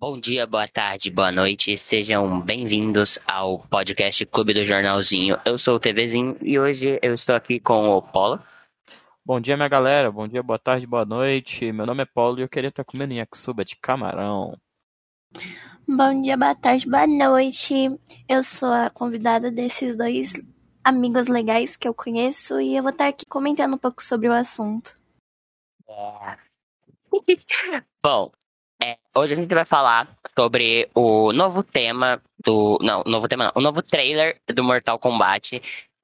Bom dia, boa tarde, boa noite, sejam bem-vindos ao podcast Clube do Jornalzinho. Eu sou o TVzinho e hoje eu estou aqui com o Polo. Bom dia, minha galera. Bom dia, boa tarde, boa noite. Meu nome é Paulo e eu queria estar comendo yakisoba de camarão. Bom dia, boa tarde, boa noite. Eu sou a convidada desses dois amigos legais que eu conheço e eu vou estar aqui comentando um pouco sobre o assunto. É. Bom, hoje a gente vai falar sobre o novo tema do. Não, novo tema não. O novo trailer do Mortal Kombat.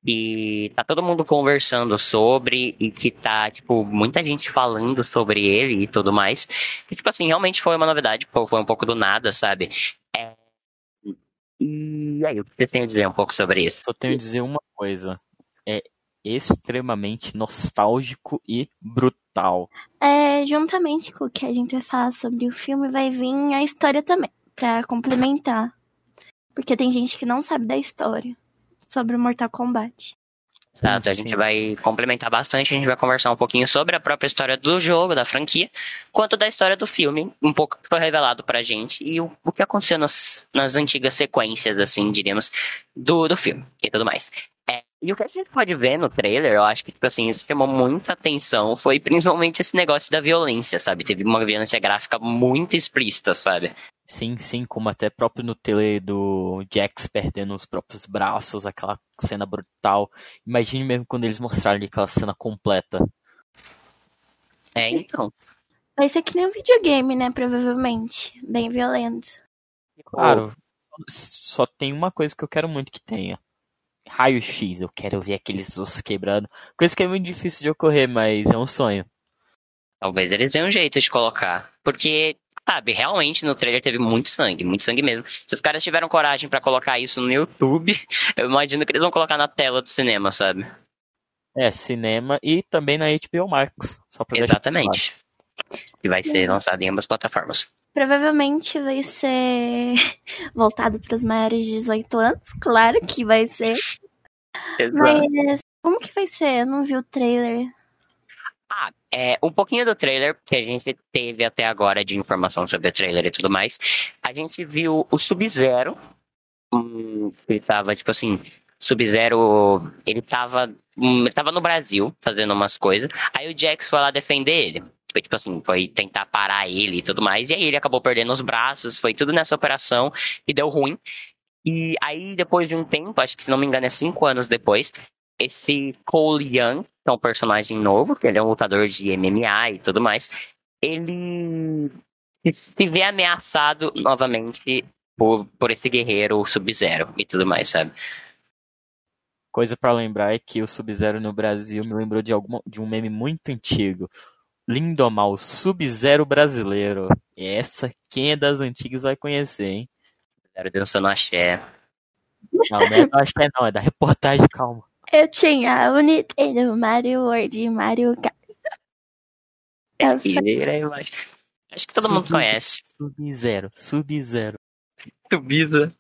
E tá todo mundo conversando sobre, e que tá, tipo, muita gente falando sobre ele e tudo mais. E, tipo assim, realmente foi uma novidade, foi um pouco do nada, sabe? É... E aí, o que você tem a dizer um pouco sobre isso? Só tenho a dizer uma coisa. É extremamente nostálgico e brutal. É, juntamente com o que a gente vai falar sobre o filme, vai vir a história também, para complementar. Porque tem gente que não sabe da história sobre o Mortal Kombat. Exato, a gente vai complementar bastante, a gente vai conversar um pouquinho sobre a própria história do jogo, da franquia, quanto da história do filme, um pouco que foi revelado pra gente, e o, o que aconteceu nas, nas antigas sequências, assim, diríamos, do, do filme e tudo mais. E o que a gente pode ver no trailer, eu acho que, tipo assim, isso chamou muita atenção, foi principalmente esse negócio da violência, sabe? Teve uma violência gráfica muito explícita, sabe? Sim, sim, como até próprio no trailer do Jax perdendo os próprios braços, aquela cena brutal. Imagine mesmo quando eles mostrarem aquela cena completa. É, então. Vai ser que nem um videogame, né? Provavelmente. Bem violento. Claro, só tem uma coisa que eu quero muito que tenha. Raio-X, eu quero ver aqueles ossos quebrando. Coisa que é muito difícil de ocorrer, mas é um sonho. Talvez eles tenham um jeito de colocar. Porque, sabe, realmente no trailer teve muito sangue, muito sangue mesmo. Se os caras tiveram coragem para colocar isso no YouTube, eu imagino que eles vão colocar na tela do cinema, sabe? É, cinema e também na HBO Max. Exatamente. E vai ser lançado em ambas plataformas. Provavelmente vai ser voltado para os maiores de 18 anos, claro que vai ser. Exato. Mas como que vai ser? Eu não vi o trailer. Ah, é, um pouquinho do trailer que a gente teve até agora de informação sobre o trailer e tudo mais. A gente viu o Sub-Zero. Ele tava, tipo assim, Sub-Zero. Ele tava. ele tava no Brasil fazendo umas coisas. Aí o Jax foi lá defender ele. Foi tipo assim, foi tentar parar ele e tudo mais. E aí ele acabou perdendo os braços. Foi tudo nessa operação e deu ruim. E aí, depois de um tempo, acho que se não me engano é cinco anos depois, esse Cole Young, que é um personagem novo, que ele é um lutador de MMA e tudo mais, ele se vê ameaçado novamente por, por esse guerreiro Sub-Zero e tudo mais, sabe? Coisa pra lembrar é que o Sub-Zero no Brasil me lembrou de, alguma, de um meme muito antigo. Lindomar, Sub-Zero brasileiro. Essa, quem é das antigas vai conhecer, hein? Zero dançando axé. Não, não é, acho que é não, é da reportagem, calma. Eu tinha o Nintendo, Mario World e Mario Kart. Acho que todo mundo Sub- conhece. Sub-Zero, Sub-Zero. Sub-Zero.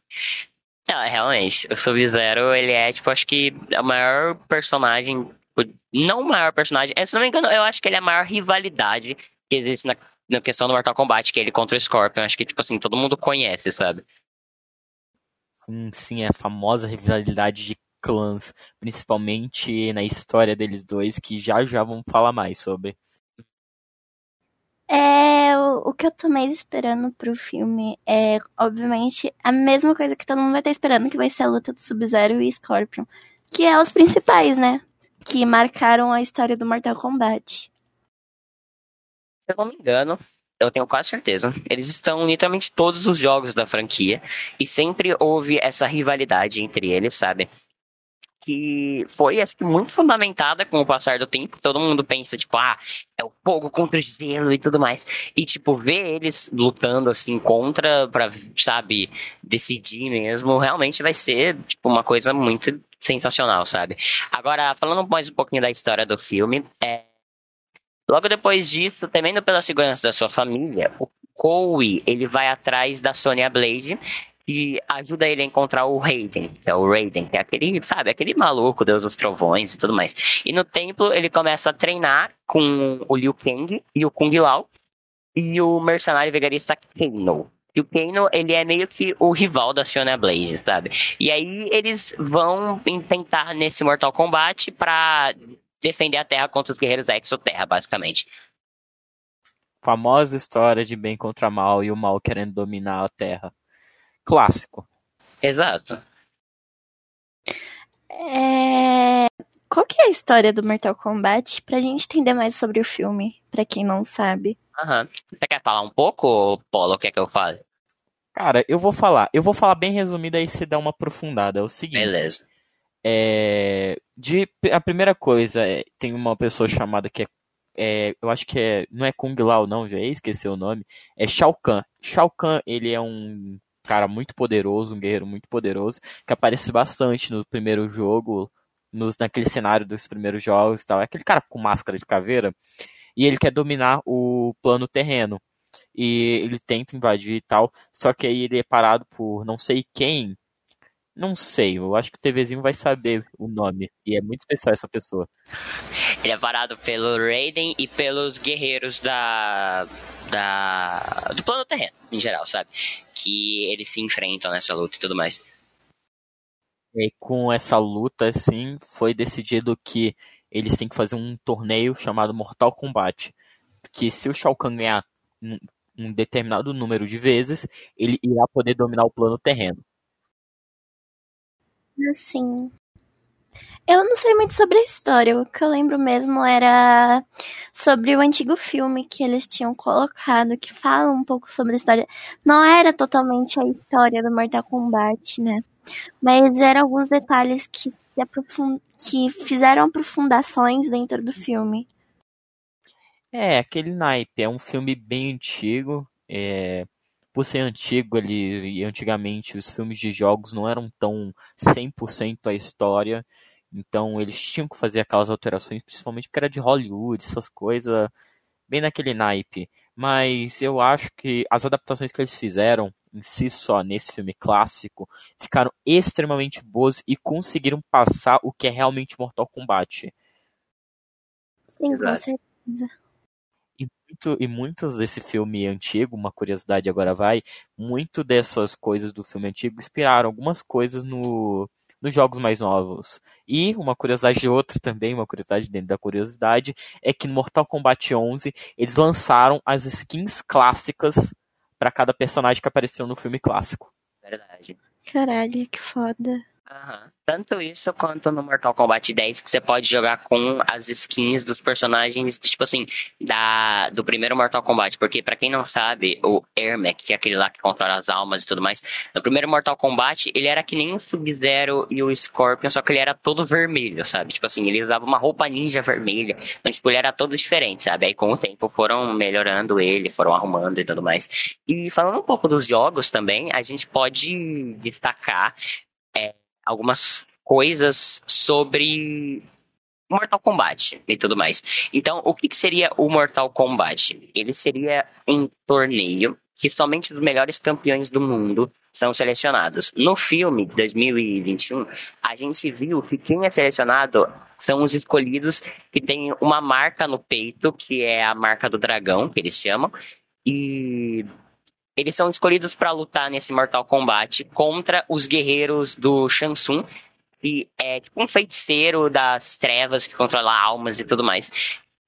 Não, realmente, o Sub-Zero, ele é, tipo, acho que é o maior personagem. Não o maior personagem, é, se não me engano, eu acho que ele é a maior rivalidade que existe na, na questão do Mortal Kombat, que é ele contra o Scorpion. Acho que, tipo assim, todo mundo conhece, sabe? Sim, sim, é a famosa rivalidade de clãs, principalmente na história deles dois, que já já vamos falar mais sobre. É, o, o que eu tô mais esperando pro filme é, obviamente, a mesma coisa que todo mundo vai estar esperando, que vai ser a luta do Sub-Zero e Scorpion. Que é os principais, né? Que marcaram a história do Mortal Kombat. Se eu não me engano, eu tenho quase certeza. Eles estão em literalmente todos os jogos da franquia. E sempre houve essa rivalidade entre eles, sabe? Que foi, acho que, muito fundamentada com o passar do tempo. Todo mundo pensa, tipo, ah, é o fogo contra o gelo e tudo mais. E, tipo, ver eles lutando, assim, contra, pra, sabe, decidir mesmo, realmente vai ser, tipo, uma coisa muito sensacional, sabe? Agora, falando mais um pouquinho da história do filme, é. Logo depois disso, temendo pela segurança da sua família, o Cowie, ele vai atrás da Sonya Blade e ajuda ele a encontrar o Raiden, que é o Raiden, que é aquele, sabe, aquele maluco, Deus dos Trovões e tudo mais. E no templo ele começa a treinar com o Liu Kang e o Kung Lao e o mercenário vegarista Kano. E o Kano, ele é meio que o rival da Fiona Blaze, sabe? E aí eles vão tentar nesse Mortal Kombat pra defender a Terra contra os guerreiros da Exoterra, basicamente. Famosa história de bem contra mal e o mal querendo dominar a Terra. Clássico. Exato. É... Qual que é a história do Mortal Kombat? Pra gente entender mais sobre o filme, pra quem não sabe. Aham. Você quer falar um pouco, Polo, o que é que eu falo? Cara, eu vou falar. Eu vou falar bem resumido aí você dá uma aprofundada. É o seguinte. Beleza. É, de, a primeira coisa, é, tem uma pessoa chamada que é, é, eu acho que é, não é Kung Lao não, já esqueci o nome, é Shao Kahn. Shao Kahn, ele é um cara muito poderoso, um guerreiro muito poderoso, que aparece bastante no primeiro jogo, nos, naquele cenário dos primeiros jogos e tal. É aquele cara com máscara de caveira, e ele quer dominar o plano terreno. E ele tenta invadir e tal, só que aí ele é parado por não sei quem, não sei, eu acho que o TVzinho vai saber o nome. E é muito especial essa pessoa. Ele é varado pelo Raiden e pelos guerreiros da. da. do plano terreno, em geral, sabe? Que eles se enfrentam nessa luta e tudo mais. E com essa luta, assim, foi decidido que eles têm que fazer um torneio chamado Mortal Kombat. Que se o Shao Kahn ganhar um, um determinado número de vezes, ele irá poder dominar o plano terreno. Assim. Eu não sei muito sobre a história. O que eu lembro mesmo era sobre o antigo filme que eles tinham colocado, que fala um pouco sobre a história. Não era totalmente a história do Mortal Kombat, né? Mas eram alguns detalhes que, se aprofund... que fizeram aprofundações dentro do filme. É, aquele naipe. É um filme bem antigo. É, por ser antigo ali, e antigamente os filmes de jogos não eram tão 100% a história, então eles tinham que fazer aquelas alterações, principalmente porque era de Hollywood, essas coisas, bem naquele naipe. Mas eu acho que as adaptações que eles fizeram em si só nesse filme clássico ficaram extremamente boas e conseguiram passar o que é realmente Mortal Kombat. Sim, com certeza muito, e muitos desse filme antigo, uma curiosidade agora vai, muito dessas coisas do filme antigo inspiraram algumas coisas no, nos jogos mais novos. E uma curiosidade de outra também, uma curiosidade dentro da curiosidade, é que no Mortal Kombat 11 eles lançaram as skins clássicas para cada personagem que apareceu no filme clássico. Verdade. Caralho, que foda. Uhum. Tanto isso quanto no Mortal Kombat 10, que você pode jogar com as skins dos personagens, tipo assim, da, do primeiro Mortal Kombat. Porque, para quem não sabe, o Ermac, que é aquele lá que controla as almas e tudo mais, no primeiro Mortal Kombat, ele era que nem o Sub-Zero e o Scorpion, só que ele era todo vermelho, sabe? Tipo assim, ele usava uma roupa ninja vermelha. Então, tipo, ele era todo diferente, sabe? Aí, com o tempo, foram melhorando ele, foram arrumando e tudo mais. E falando um pouco dos jogos também, a gente pode destacar. Algumas coisas sobre Mortal Kombat e tudo mais. Então, o que, que seria o Mortal Kombat? Ele seria um torneio que somente os melhores campeões do mundo são selecionados. No filme de 2021, a gente viu que quem é selecionado são os escolhidos que têm uma marca no peito, que é a marca do dragão, que eles chamam, e eles são escolhidos para lutar nesse Mortal Kombat contra os guerreiros do Shansung, que é tipo um feiticeiro das trevas que controla almas e tudo mais.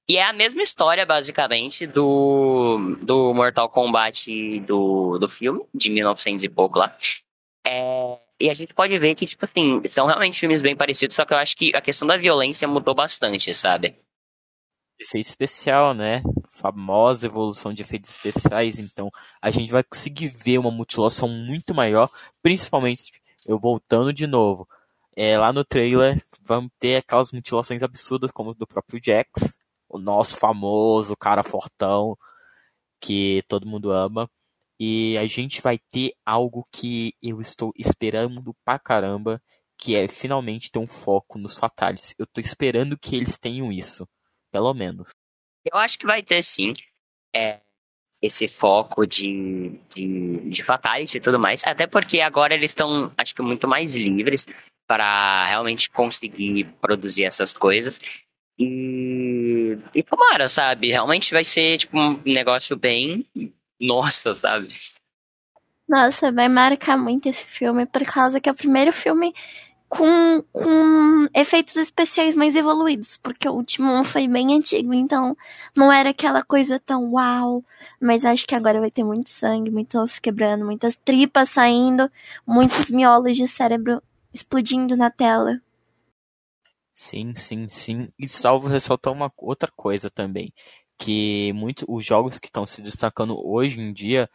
E é a mesma história, basicamente, do, do Mortal Kombat do, do filme, de 1900 e pouco lá. É, e a gente pode ver que, tipo assim, são realmente filmes bem parecidos, só que eu acho que a questão da violência mudou bastante, sabe? Efeito especial, né? Famosa evolução de efeitos especiais, então a gente vai conseguir ver uma mutilação muito maior, principalmente eu voltando de novo. É, lá no trailer vamos ter aquelas mutilações absurdas como do próprio Jax, o nosso famoso cara fortão que todo mundo ama. E a gente vai ter algo que eu estou esperando pra caramba, que é finalmente ter um foco nos fatales. Eu tô esperando que eles tenham isso, pelo menos. Eu acho que vai ter sim é, esse foco de, de, de fatality e tudo mais. Até porque agora eles estão, acho que, muito mais livres para realmente conseguir produzir essas coisas. E, e tomara, sabe? Realmente vai ser tipo um negócio bem. Nossa, sabe? Nossa, vai marcar muito esse filme, por causa que é o primeiro filme com, com efeitos especiais mais evoluídos, porque o último foi bem antigo, então não era aquela coisa tão uau. Mas acho que agora vai ter muito sangue, muito osso quebrando, muitas tripas saindo, muitos miolos de cérebro explodindo na tela. Sim, sim, sim. E salvo ressaltar uma outra coisa também, que muito os jogos que estão se destacando hoje em dia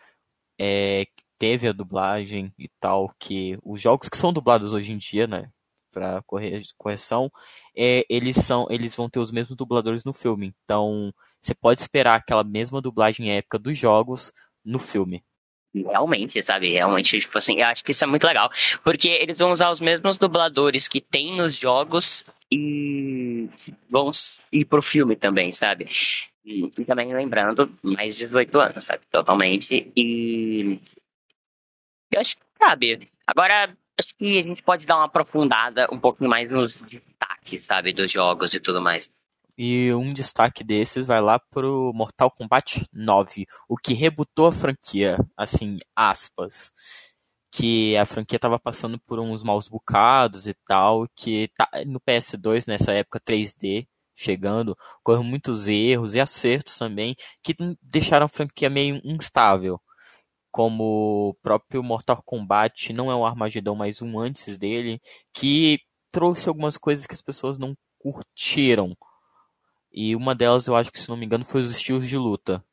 é, teve a dublagem e tal, que os jogos que são dublados hoje em dia, né, para correção, é, eles são, eles vão ter os mesmos dubladores no filme. Então, você pode esperar aquela mesma dublagem épica dos jogos no filme. Realmente, sabe? Realmente, tipo assim, eu acho que isso é muito legal. Porque eles vão usar os mesmos dubladores que tem nos jogos e vão ir pro filme também, sabe? E, e também lembrando, mais 18 anos, sabe? Totalmente. E eu acho que sabe. Agora, acho que a gente pode dar uma aprofundada um pouco mais nos destaques, sabe, dos jogos e tudo mais. E um destaque desses vai lá pro Mortal Kombat 9, o que rebutou a franquia, assim, aspas. Que a franquia tava passando por uns maus bocados e tal, que tá no PS2, nessa época 3D, chegando, correram muitos erros e acertos também, que deixaram a franquia meio instável como o próprio Mortal Kombat não é um Armagedon, mas um antes dele, que trouxe algumas coisas que as pessoas não curtiram. E uma delas, eu acho que, se não me engano, foi os estilos de luta.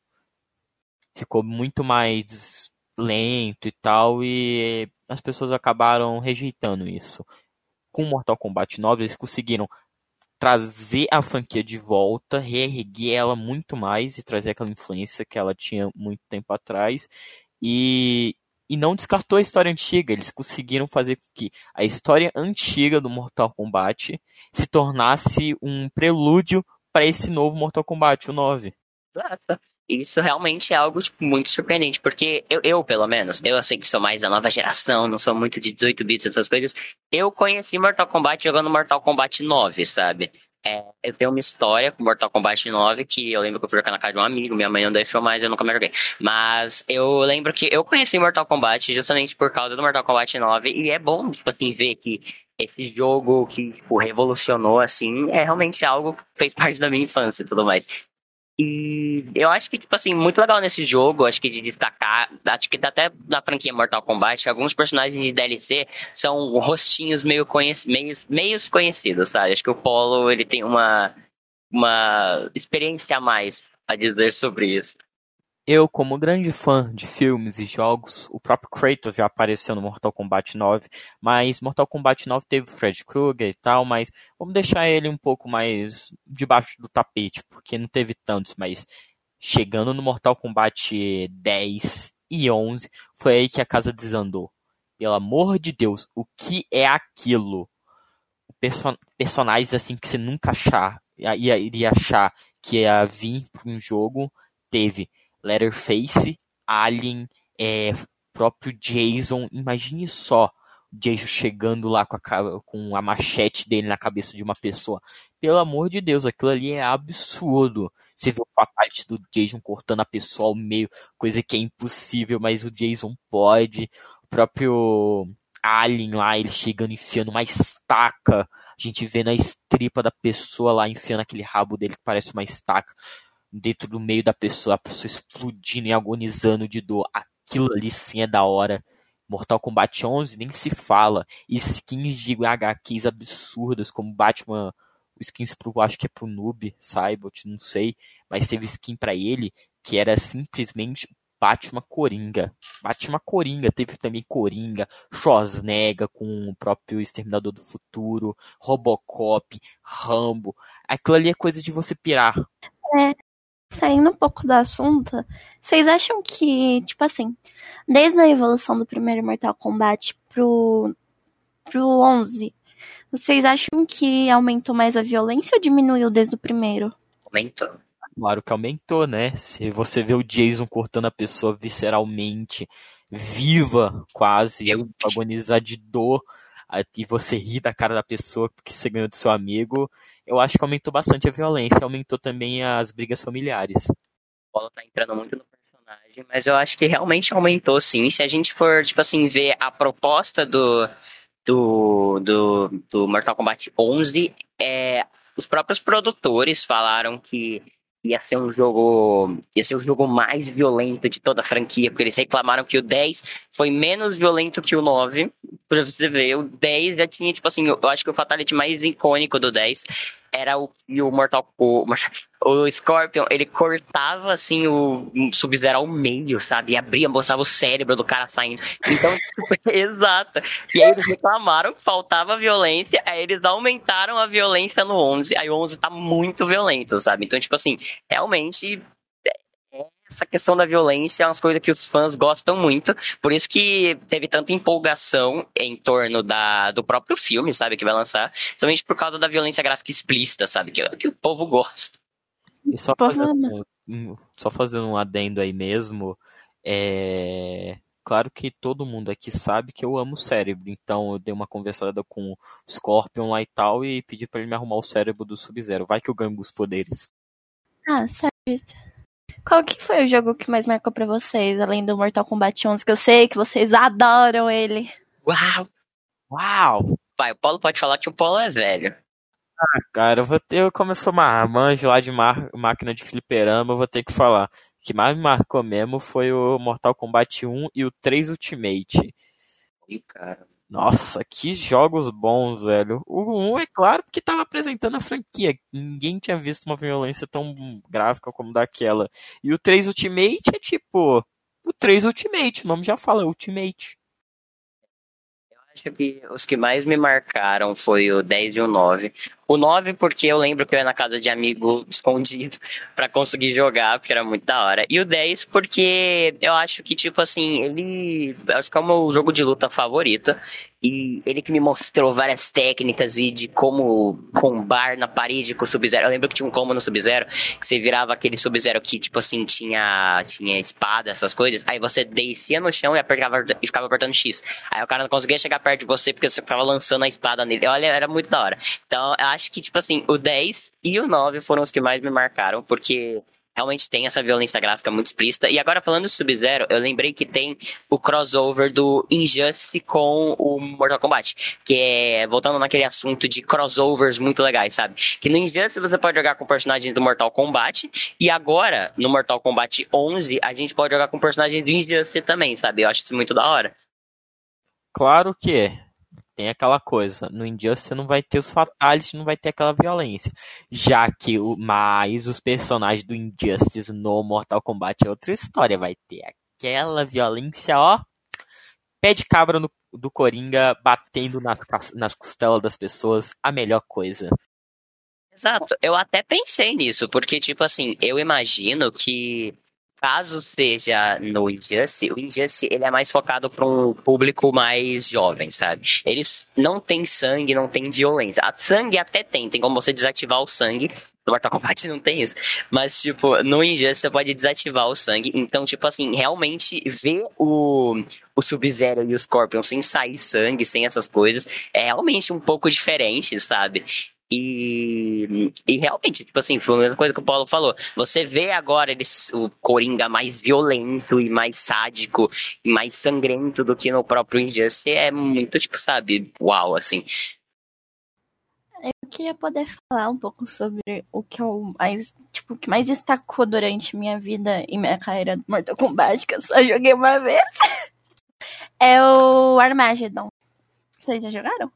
Ficou muito mais lento e tal, e as pessoas acabaram rejeitando isso. Com Mortal Kombat 9, eles conseguiram trazer a franquia de volta, reerguer ela muito mais e trazer aquela influência que ela tinha muito tempo atrás e, e não descartou a história antiga. Eles conseguiram fazer com que a história antiga do Mortal Kombat se tornasse um prelúdio para esse novo Mortal Kombat, o 9. Exato. Isso realmente é algo tipo, muito surpreendente, porque eu, eu, pelo menos, eu sei que sou mais da nova geração, não sou muito de 18 bits, essas coisas. Eu conheci Mortal Kombat jogando Mortal Kombat 9, sabe? É, eu tenho uma história com Mortal Kombat 9 que eu lembro que eu fui jogar na casa de um amigo, minha mãe não deixou mais, eu nunca mais joguei. Mas eu lembro que eu conheci Mortal Kombat justamente por causa do Mortal Kombat 9 e é bom, tipo assim, ver que esse jogo que, tipo, revolucionou, assim, é realmente algo que fez parte da minha infância e tudo mais. E eu acho que, tipo assim, muito legal nesse jogo, acho que de destacar, acho que até na franquia Mortal Kombat, alguns personagens de DLC são rostinhos meio, conhec meio, meio conhecidos, sabe? Acho que o Polo, ele tem uma, uma experiência a mais a dizer sobre isso. Eu, como grande fã de filmes e jogos, o próprio Kratos já apareceu no Mortal Kombat 9, mas Mortal Kombat 9 teve o Fred Krueger e tal, mas vamos deixar ele um pouco mais debaixo do tapete, porque não teve tantos, mas chegando no Mortal Kombat 10 e 11, foi aí que a casa desandou. Pelo amor de Deus, o que é aquilo? Person personagens assim que você nunca achar, ia, iria achar que ia vir para um jogo, teve Letterface, Alien, é, próprio Jason. Imagine só o Jason chegando lá com a, com a machete dele na cabeça de uma pessoa. Pelo amor de Deus, aquilo ali é absurdo. Você vê o fatality do Jason cortando a pessoa ao meio, coisa que é impossível, mas o Jason pode. O próprio Alien lá, ele chegando enfiando uma estaca. A gente vê na estripa da pessoa lá enfiando aquele rabo dele que parece uma estaca dentro do meio da pessoa, a pessoa explodindo e agonizando de dor. Aquilo ali sim é da hora. Mortal Kombat 11 nem se fala. Skins de HQs absurdas, como Batman, skins pro, acho que é pro Noob, Cybot, não sei, mas teve skin para ele que era simplesmente Batman Coringa. Batman Coringa, teve também Coringa, Schwarzenegger com o próprio Exterminador do Futuro, Robocop, Rambo. Aquilo ali é coisa de você pirar. É, saindo um pouco do assunto, vocês acham que, tipo assim, desde a evolução do primeiro Mortal Kombat pro, pro 11, vocês acham que aumentou mais a violência ou diminuiu desde o primeiro? Aumentou. Claro que aumentou, né? Se você vê o Jason cortando a pessoa visceralmente, viva quase, agonizar de dor, e você ri da cara da pessoa porque você ganhou do seu amigo, eu acho que aumentou bastante a violência, aumentou também as brigas familiares. O Paulo tá entrando muito no personagem Mas eu acho que realmente aumentou sim. Se a gente for, tipo assim, ver a proposta do, do, do, do Mortal Kombat 11, é, os próprios produtores falaram que ia ser um jogo ia ser o jogo mais violento de toda a franquia, porque eles reclamaram que o 10 foi menos violento que o 9. Pra você ver, o 10 já tinha, tipo assim, eu acho que o Fatality mais icônico do 10 era o, o Mortal o, o Scorpion, ele cortava assim o Sub-Zero ao meio, sabe? E abria, mostrava o cérebro do cara saindo. Então, exato. E aí eles reclamaram que faltava violência, aí eles aumentaram a violência no 11, aí o 11 tá muito violento, sabe? Então, tipo assim, realmente essa questão da violência é uma coisa que os fãs gostam muito, por isso que teve tanta empolgação em torno da, do próprio filme, sabe, que vai lançar, somente por causa da violência gráfica explícita, sabe, que, que o povo gosta. E só fazendo, só fazendo um adendo aí mesmo, é... Claro que todo mundo aqui sabe que eu amo o cérebro, então eu dei uma conversada com o Scorpion lá e tal e pedi para ele me arrumar o cérebro do Sub-Zero. Vai que eu ganho os poderes. Ah, certo. Qual que foi o jogo que mais marcou para vocês, além do Mortal Kombat 11, que eu sei que vocês adoram ele? Uau! Uau! Pai, o Paulo pode falar que o Paulo é velho. Ah, cara, eu vou ter, eu como eu sou uma manjo lá de mar, máquina de fliperama, eu vou ter que falar. O que mais me marcou mesmo foi o Mortal Kombat 1 e o 3 Ultimate. Ih, cara. Nossa, que jogos bons, velho. O 1 é claro porque tava apresentando a franquia. Ninguém tinha visto uma violência tão gráfica como daquela. E o 3 Ultimate é tipo. O 3 Ultimate, o nome já fala, Ultimate. Eu acho que os que mais me marcaram foi o 10 e o 9. O 9 porque eu lembro que eu ia na casa de amigo escondido para conseguir jogar, porque era muito da hora. E o 10 porque eu acho que, tipo assim, ele. Acho que é o meu jogo de luta favorito. E ele que me mostrou várias técnicas e de como combar na parede com o Sub-Zero. Eu lembro que tinha um combo no Sub-Zero, que você virava aquele Sub-Zero que, tipo assim, tinha, tinha espada, essas coisas. Aí você descia no chão e, apertava, e ficava apertando X. Aí o cara não conseguia chegar perto de você porque você ficava lançando a espada nele. Olha, era muito da hora. Então, acho que, tipo assim, o 10 e o 9 foram os que mais me marcaram, porque realmente tem essa violência gráfica muito explícita. E agora falando do Sub-Zero, eu lembrei que tem o crossover do Injustice com o Mortal Kombat, que é voltando naquele assunto de crossovers muito legais, sabe? Que no Injustice você pode jogar com personagens do Mortal Kombat e agora no Mortal Kombat 11 a gente pode jogar com personagens do Injustice também, sabe? Eu acho isso muito da hora. Claro que é tem aquela coisa, no Injustice você não vai ter os fatalities, não vai ter aquela violência. Já que o, mais os personagens do Injustice no Mortal Kombat é outra história, vai ter aquela violência, ó, pé de cabra no, do Coringa batendo nas, nas costelas das pessoas, a melhor coisa. Exato, eu até pensei nisso, porque, tipo assim, eu imagino que caso seja no Injustice, o Injustice ele é mais focado para um público mais jovem, sabe? Eles não tem sangue, não tem violência. A sangue até tem, tem como você desativar o sangue. No Mortal Kombat não tem isso. Mas, tipo, no Injustice você pode desativar o sangue. Então, tipo assim, realmente ver o, o Sub-Zero e o Scorpion sem sair sangue, sem essas coisas, é realmente um pouco diferente, sabe? E, e realmente, tipo assim, foi a mesma coisa que o Paulo falou. Você vê agora eles, o Coringa mais violento e mais sádico e mais sangrento do que no próprio Injustice. É muito, tipo, sabe, uau, assim. Eu queria poder falar um pouco sobre o que eu mais, tipo, que mais destacou durante minha vida e minha carreira do Mortal Kombat, que eu só joguei uma vez. é o Armageddon. Vocês já jogaram?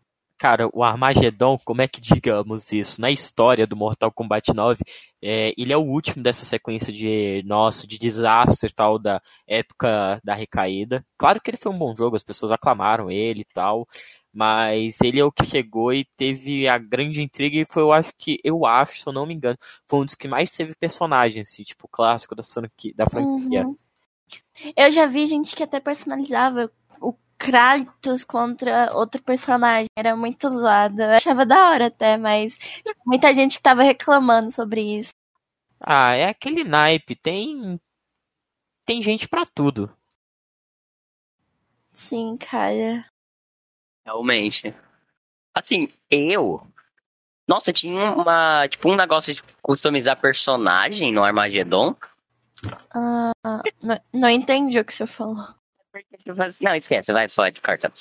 Cara, o Armageddon, como é que digamos isso? Na história do Mortal Kombat 9, é, ele é o último dessa sequência de nosso de desastre tal da época da recaída. Claro que ele foi um bom jogo, as pessoas aclamaram ele e tal, mas ele é o que chegou e teve a grande intriga e foi, eu acho que, eu acho, se eu não me engano, foi um dos que mais teve personagens, assim, tipo, clássico da, da franquia. Uhum. Eu já vi gente que até personalizava Kratos contra outro personagem. Era muito zoado. Eu achava da hora até, mas tinha muita gente que tava reclamando sobre isso. Ah, é aquele naipe. Tem. Tem gente para tudo. Sim, cara. Realmente. Assim, eu. Nossa, tinha uma. Tipo, um negócio de customizar personagem no Armageddon Ah, não, não entendi o que você falou. Não, esquece, vai, pode, corta.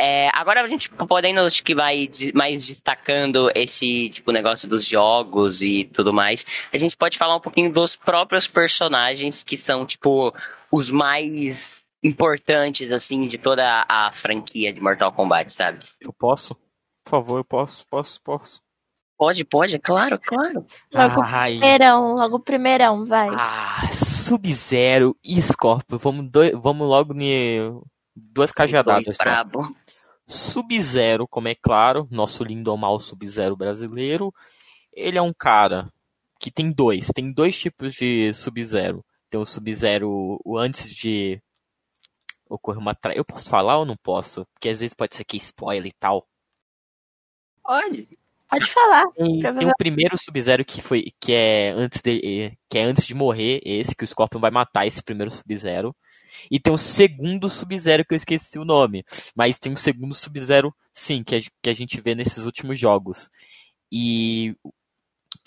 É, agora a gente podendo, acho que vai de- mais destacando esse tipo negócio dos jogos e tudo mais, a gente pode falar um pouquinho dos próprios personagens que são, tipo, os mais importantes, assim, de toda a franquia de Mortal Kombat, sabe? Eu posso? Por favor, eu posso, posso, posso. Pode, pode, é claro, claro. Logo Ai, primeirão, logo o primeirão, vai. ah, Sub-Zero e Scorpio. Vamos, doi- vamos logo em duas cajadadas Dois só. Sub-Zero, como é claro, nosso lindo ou mal Sub-Zero brasileiro, ele é um cara que tem dois, tem dois tipos de Sub-Zero. Tem o Sub-Zero antes de ocorrer uma tra... Eu posso falar ou não posso? Porque às vezes pode ser que é spoiler e tal. Pode. Pode falar. Tem, tem o primeiro Sub-Zero que foi que é antes de que é antes de morrer, esse que o Scorpion vai matar esse primeiro Sub-Zero. E tem o segundo Sub-Zero que eu esqueci o nome, mas tem o segundo Sub-Zero sim, que a, que a gente vê nesses últimos jogos. E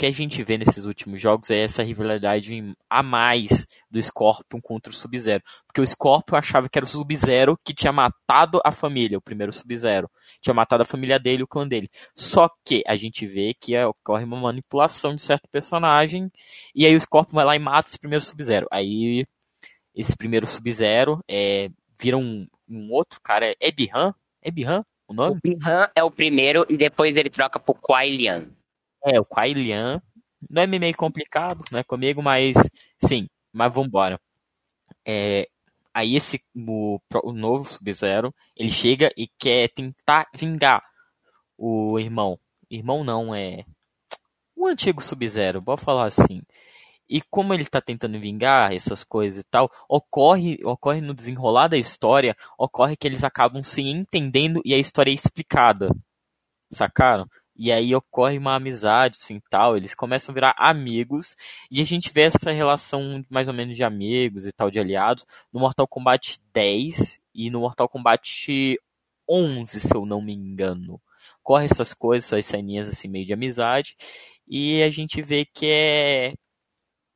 que a gente vê nesses últimos jogos é essa rivalidade a mais do Scorpion contra o Sub-Zero. Porque o Scorpion achava que era o Sub-Zero que tinha matado a família, o primeiro Sub-Zero. Tinha matado a família dele, o clã dele. Só que a gente vê que ocorre uma manipulação de certo personagem. E aí o Scorpion vai lá e mata esse primeiro Sub-Zero. Aí esse primeiro Sub-Zero é, vira um, um outro cara. É Bihan? É Bihan o O nome? Bihan é o primeiro e depois ele troca pro Kuai Lian. É, o Kuai Lian. Não é meio complicado, não é comigo, mas sim. Mas vambora. É, aí esse o, o novo Sub-Zero, ele chega e quer tentar vingar o irmão. Irmão não, é o antigo Sub-Zero, vou falar assim. E como ele tá tentando vingar essas coisas e tal, ocorre, ocorre no desenrolar da história, ocorre que eles acabam se entendendo e a história é explicada. Sacaram? E aí ocorre uma amizade, assim, tal, eles começam a virar amigos, e a gente vê essa relação mais ou menos de amigos e tal, de aliados, no Mortal Kombat 10 e no Mortal Kombat 11, se eu não me engano. Corre essas coisas, essas ceninhas assim, meio de amizade, e a gente vê que é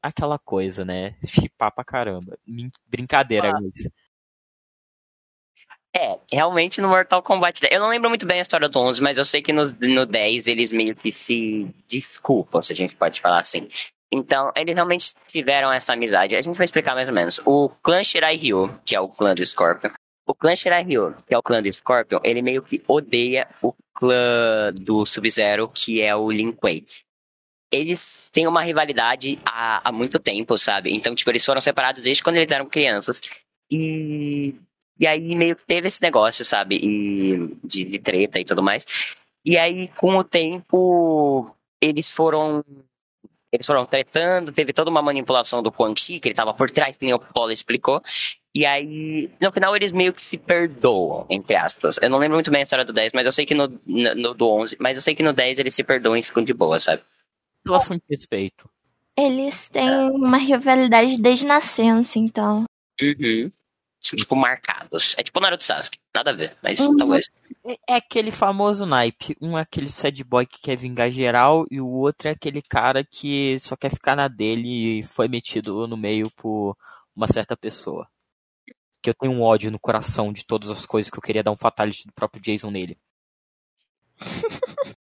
aquela coisa, né? Chipar pra caramba. Brincadeira, Ah. guys. É, realmente no Mortal Kombat 10. Eu não lembro muito bem a história do 11, mas eu sei que no, no 10 eles meio que se desculpam, se a gente pode falar assim. Então, eles realmente tiveram essa amizade. A gente vai explicar mais ou menos. O clã Shirai Ryu, que é o clã do Scorpion, o clã Shirai Ryu, que é o clã do Scorpion, ele meio que odeia o clã do Sub-Zero, que é o Lin Kuei. Eles têm uma rivalidade há, há muito tempo, sabe? Então, tipo, eles foram separados desde quando eles eram crianças. E e aí meio que teve esse negócio, sabe? E de, de treta e tudo mais. E aí, com o tempo, eles foram. Eles foram tretando, teve toda uma manipulação do Quan Chi, que ele tava por trás, que nem o Paulo explicou. E aí, no final, eles meio que se perdoam, entre aspas. Eu não lembro muito bem a história do 10, mas eu sei que no, no, no do 11, mas eu sei que no 10 eles se perdoam e ficam de boa, sabe? Relação de respeito. Eles têm uma rivalidade desde nascença, então. Uhum. Tipo, marcados. É tipo Naruto Sasuke. Nada a ver, mas Uhum. talvez. É é aquele famoso naipe. Um é aquele sad boy que quer vingar geral e o outro é aquele cara que só quer ficar na dele e foi metido no meio por uma certa pessoa. Que eu tenho um ódio no coração de todas as coisas que eu queria dar um fatality do próprio Jason nele.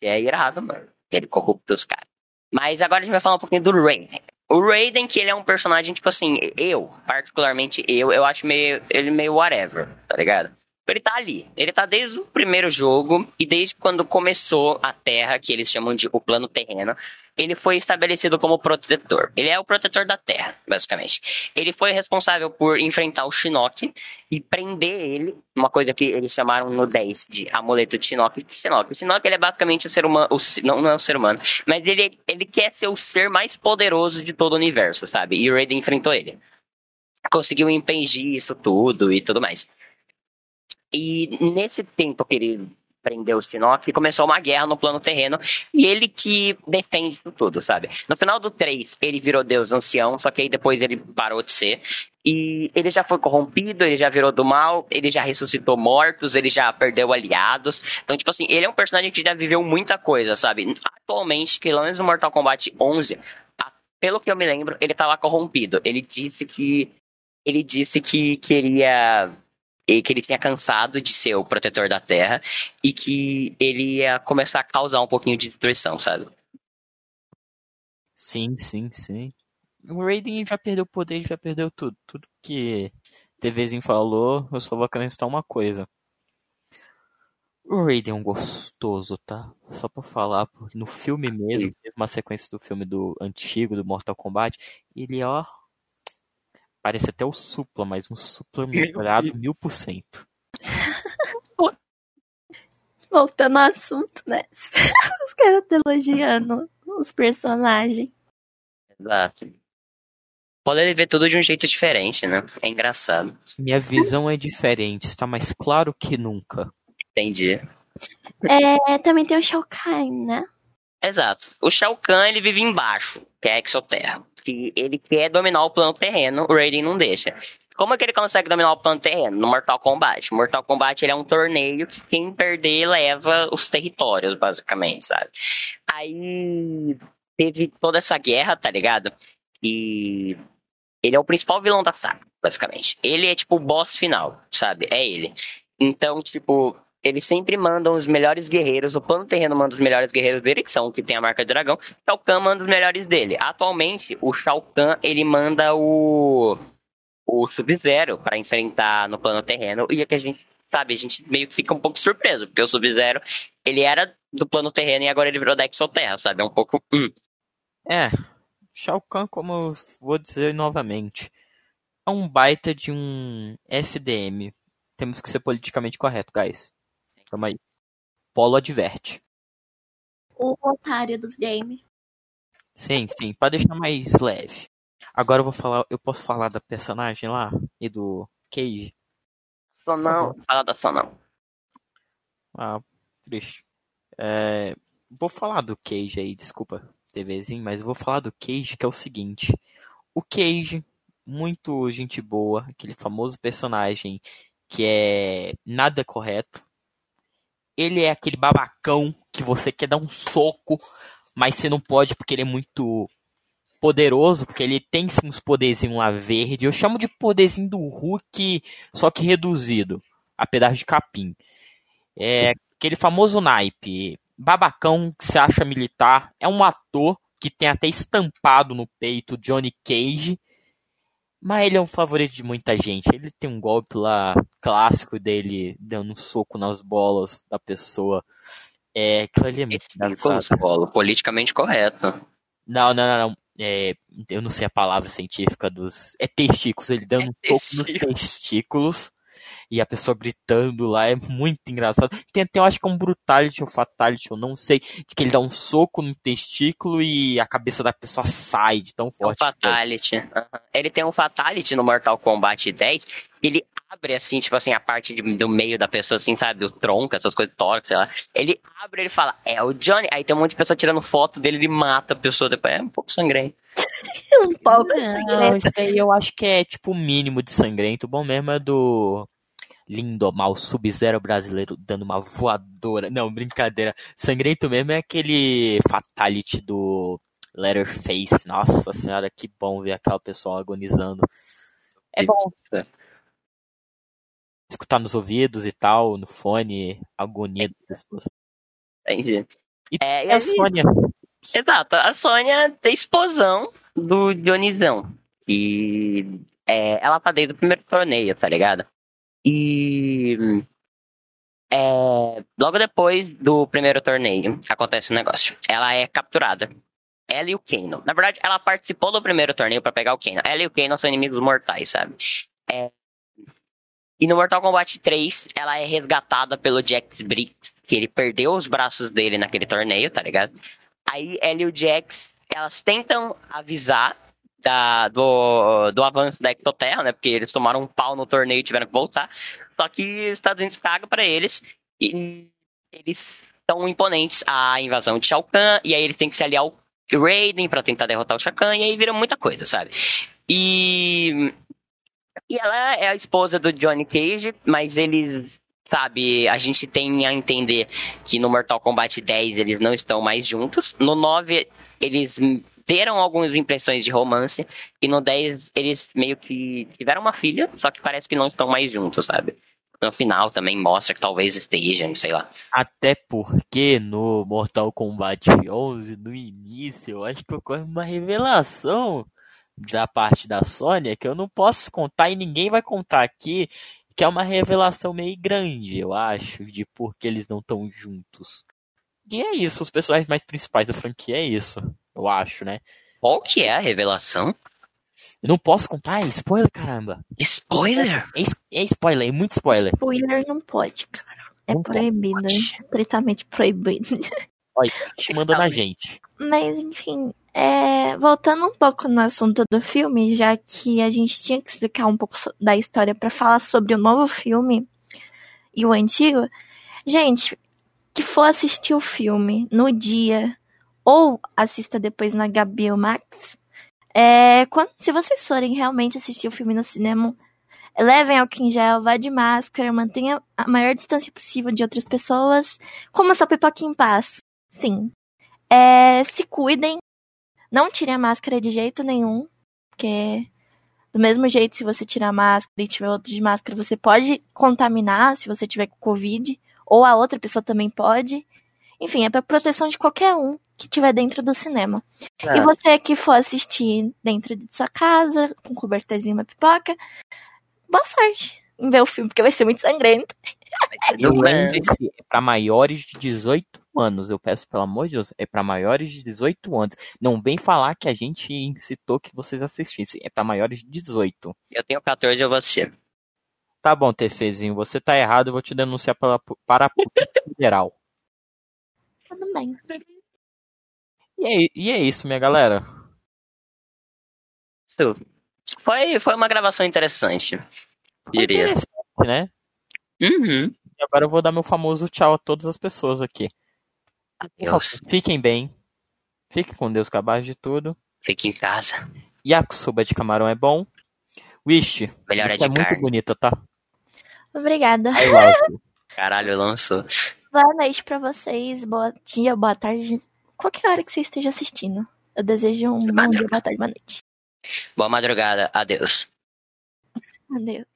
É irado, mano. Ele corrupta os caras. Mas agora a gente vai falar um pouquinho do Raiden. O Raiden, que ele é um personagem, tipo assim, eu, particularmente eu, eu acho meio, ele meio whatever, tá ligado? Ele tá ali. Ele tá desde o primeiro jogo e desde quando começou a Terra, que eles chamam de o plano terreno, ele foi estabelecido como protetor. Ele é o protetor da Terra, basicamente. Ele foi responsável por enfrentar o Shinnok e prender ele, uma coisa que eles chamaram no 10 de amuleto de Shinnok. Shinnok. O Shinnok ele é basicamente o ser humano, não, não é o ser humano, mas ele, ele quer ser o ser mais poderoso de todo o universo, sabe? E o Raiden enfrentou ele. Conseguiu impedir isso tudo e tudo mais. E nesse tempo que ele prendeu o Shinnok, começou uma guerra no plano terreno e ele que defende tudo, sabe? No final do 3, ele virou Deus ancião, só que aí depois ele parou de ser. E ele já foi corrompido, ele já virou do mal, ele já ressuscitou mortos, ele já perdeu aliados. Então, tipo assim, ele é um personagem que já viveu muita coisa, sabe? Atualmente, pelo menos no Mortal Kombat 11, a pelo que eu me lembro, ele tava corrompido. Ele disse que. Ele disse que queria. E Que ele tinha cansado de ser o protetor da Terra e que ele ia começar a causar um pouquinho de destruição, sabe? Sim, sim, sim. O Raiden já perdeu o poder, já perdeu tudo. Tudo que TVzinho falou, eu só vou acrescentar uma coisa. O Raiden é um gostoso, tá? Só pra falar, porque no filme mesmo, teve uma sequência do filme do antigo, do Mortal Kombat, ele, ó. Parece até o Supla, mas um Supla melhorado mil por cento. Voltando ao assunto, né? Os caras elogiando os personagens. Exato. Poder ver tudo de um jeito diferente, né? É engraçado. Minha visão é diferente, está mais claro que nunca. Entendi. É, também tem o Shao Kahn, né? Exato. O Shao Kahn, ele vive embaixo, que é a Exoterra. Que ele quer dominar o plano terreno, o Raiden não deixa. Como é que ele consegue dominar o plano terreno? No Mortal Kombat. Mortal Kombat ele é um torneio que quem perder leva os territórios, basicamente, sabe? Aí teve toda essa guerra, tá ligado? E ele é o principal vilão da saga, basicamente. Ele é tipo o boss final, sabe? É ele. Então, tipo, eles sempre mandam os melhores guerreiros, o plano terreno manda os melhores guerreiros dele, que são o que tem a marca dragão, Shao Kahn manda os melhores dele. Atualmente, o Shao Kahn, ele manda o o Sub-Zero para enfrentar no plano terreno, e é que a gente sabe, a gente meio que fica um pouco surpreso, porque o Sub-Zero, ele era do plano terreno e agora ele virou da Exoterra, sabe? É um pouco... Hum. É, Shao Kahn, como eu vou dizer novamente, é um baita de um FDM. Temos que ser politicamente correto, guys. Calma aí. Polo adverte. O otário dos games. Sim, sim, para deixar mais leve. Agora eu vou falar, eu posso falar da personagem lá e do Cage. Só não, fala da só não. Ah, triste. É, vou falar do Cage aí, desculpa, TVzinho, mas eu vou falar do Cage que é o seguinte. O Cage, muito gente boa, aquele famoso personagem que é nada correto. Ele é aquele babacão que você quer dar um soco, mas você não pode porque ele é muito poderoso, porque ele tem uns poderzinhos lá verde. Eu chamo de poderzinho do Hulk, só que reduzido, a pedaço de capim. É aquele famoso naipe, babacão que se acha militar, é um ator que tem até estampado no peito Johnny Cage. Mas ele é um favorito de muita gente. Ele tem um golpe lá clássico dele dando um soco nas bolas da pessoa. É, aquilo ali é muito engraçado. Bolo, politicamente correto. Não, não, não, não. É, eu não sei a palavra científica dos. É testículos. Ele dando É um soco nos testículos. E a pessoa gritando lá é muito engraçado. Tem até, eu acho que é um brutality ou fatality, eu não sei. De que ele dá um soco no testículo e a cabeça da pessoa sai de tão É um forte. que é. Fatality. Aham. Ele tem um Fatality no Mortal Kombat 10. Ele abre assim, tipo assim, a parte de- do meio da pessoa, assim, sabe? Do tronco, essas coisas, tórax, sei lá. Ele abre ele fala, é o Johnny. Aí tem um monte de pessoa tirando foto dele, ele mata a pessoa depois. É um pouco sangrento. Um pouco. Não, isso daí eu acho que é tipo o mínimo de sangrento. O bom mesmo é do Lindomar, o Sub-Zero brasileiro, dando uma voadora. Não, brincadeira. Sangrento mesmo é aquele Fatality do Letterface. Nossa senhora, que bom ver aquela pessoa agonizando. É bom escutar nos ouvidos e tal, no fone, agonia das pessoas. Entendi. E É, e a aí- Sônia. Exato, a Sônia é esposão do Dionizão. E é, ela tá desde o primeiro torneio, tá ligado? E é, logo depois do primeiro torneio acontece um negócio. Ela é capturada. Ela e o Kano. Na verdade, ela participou do primeiro torneio pra pegar o Kano. Ela e o Kano são inimigos mortais, sabe? É, e no Mortal Kombat 3, ela é resgatada pelo Jax Briggs, que ele perdeu os braços dele naquele torneio, tá ligado? Aí ela e o Jax, elas tentam avisar da, do, do avanço da Ectoterra, né? Porque eles tomaram um pau no torneio e tiveram que voltar. Só que os Estados Unidos caga pra eles e eles são imponentes à invasão de Shao Kahn, e aí eles têm que se aliar ao Raiden pra tentar derrotar o Shao Kahn, e aí vira muita coisa, sabe? E e ela é a esposa do Johnny Cage, mas eles, sabe, a gente tem a entender que no Mortal Kombat 10 eles não estão mais juntos. No 9 eles teram algumas impressões de romance, e no 10 eles meio que tiveram uma filha, só que parece que não estão mais juntos, sabe? No final também mostra que talvez estejam, sei lá. Até porque no Mortal Kombat 11, no início, eu acho que ocorre uma revelação da parte da Sony que eu não posso contar e ninguém vai contar aqui, que é uma revelação meio grande, eu acho, de por que eles não estão juntos. E é isso, os personagens mais principais da franquia é isso, eu acho, né? Qual que é a revelação? Eu não posso contar, é spoiler, caramba. Spoiler? É, é spoiler, é muito spoiler. Spoiler não pode, cara. É Não pode. proibido, estritamente proibido. Olha, te manda na gente. Mas, enfim, é, voltando um pouco no assunto do filme, já que a gente tinha que explicar um pouco da história pra falar sobre o novo filme e o antigo, gente, que for assistir o filme no dia ou assista depois na HBO Max, é, quando, se vocês forem realmente assistir o filme no cinema, levem álcool em gel, vá de máscara, mantenha a maior distância possível de outras pessoas, coma sua pipoca em paz. Sim, é, se cuidem, não tirem a máscara de jeito nenhum, porque do mesmo jeito, se você tirar a máscara e tiver outro de máscara, você pode contaminar se você tiver com Covid, ou a outra pessoa também pode. Enfim, é para proteção de qualquer um que estiver dentro do cinema. E você que for assistir dentro de sua casa, com cobertorzinho e uma pipoca, boa sorte em ver o filme, porque vai ser muito sangrento. Eu lembre-se, é pra maiores de 18 anos. Eu peço, pelo amor de Deus, é pra maiores de 18 anos. Não vem falar que a gente incitou que vocês assistissem. É pra maiores de 18. Eu tenho 14 e você. Tá bom, Tefezinho, você tá errado, eu vou te denunciar pela, para a Polícia Federal. Tudo bem. E é, e é isso, minha galera. Foi, foi uma gravação interessante, Foi diria. interessante, né? Uhum. E agora eu vou dar meu famoso tchau a todas as pessoas aqui. Por favor, Deus. fiquem bem. Fiquem com Deus capaz de tudo. Fique em casa. Yakisoba de camarão é bom. Wish, Melhor é é de muito carne. bonita, tá? Obrigada. Caralho, lançou. Boa noite pra vocês, boa dia, boa tarde, qualquer hora que você esteja assistindo. Eu desejo um bom dia, boa tarde, boa noite. Boa madrugada. Adeus. Adeus.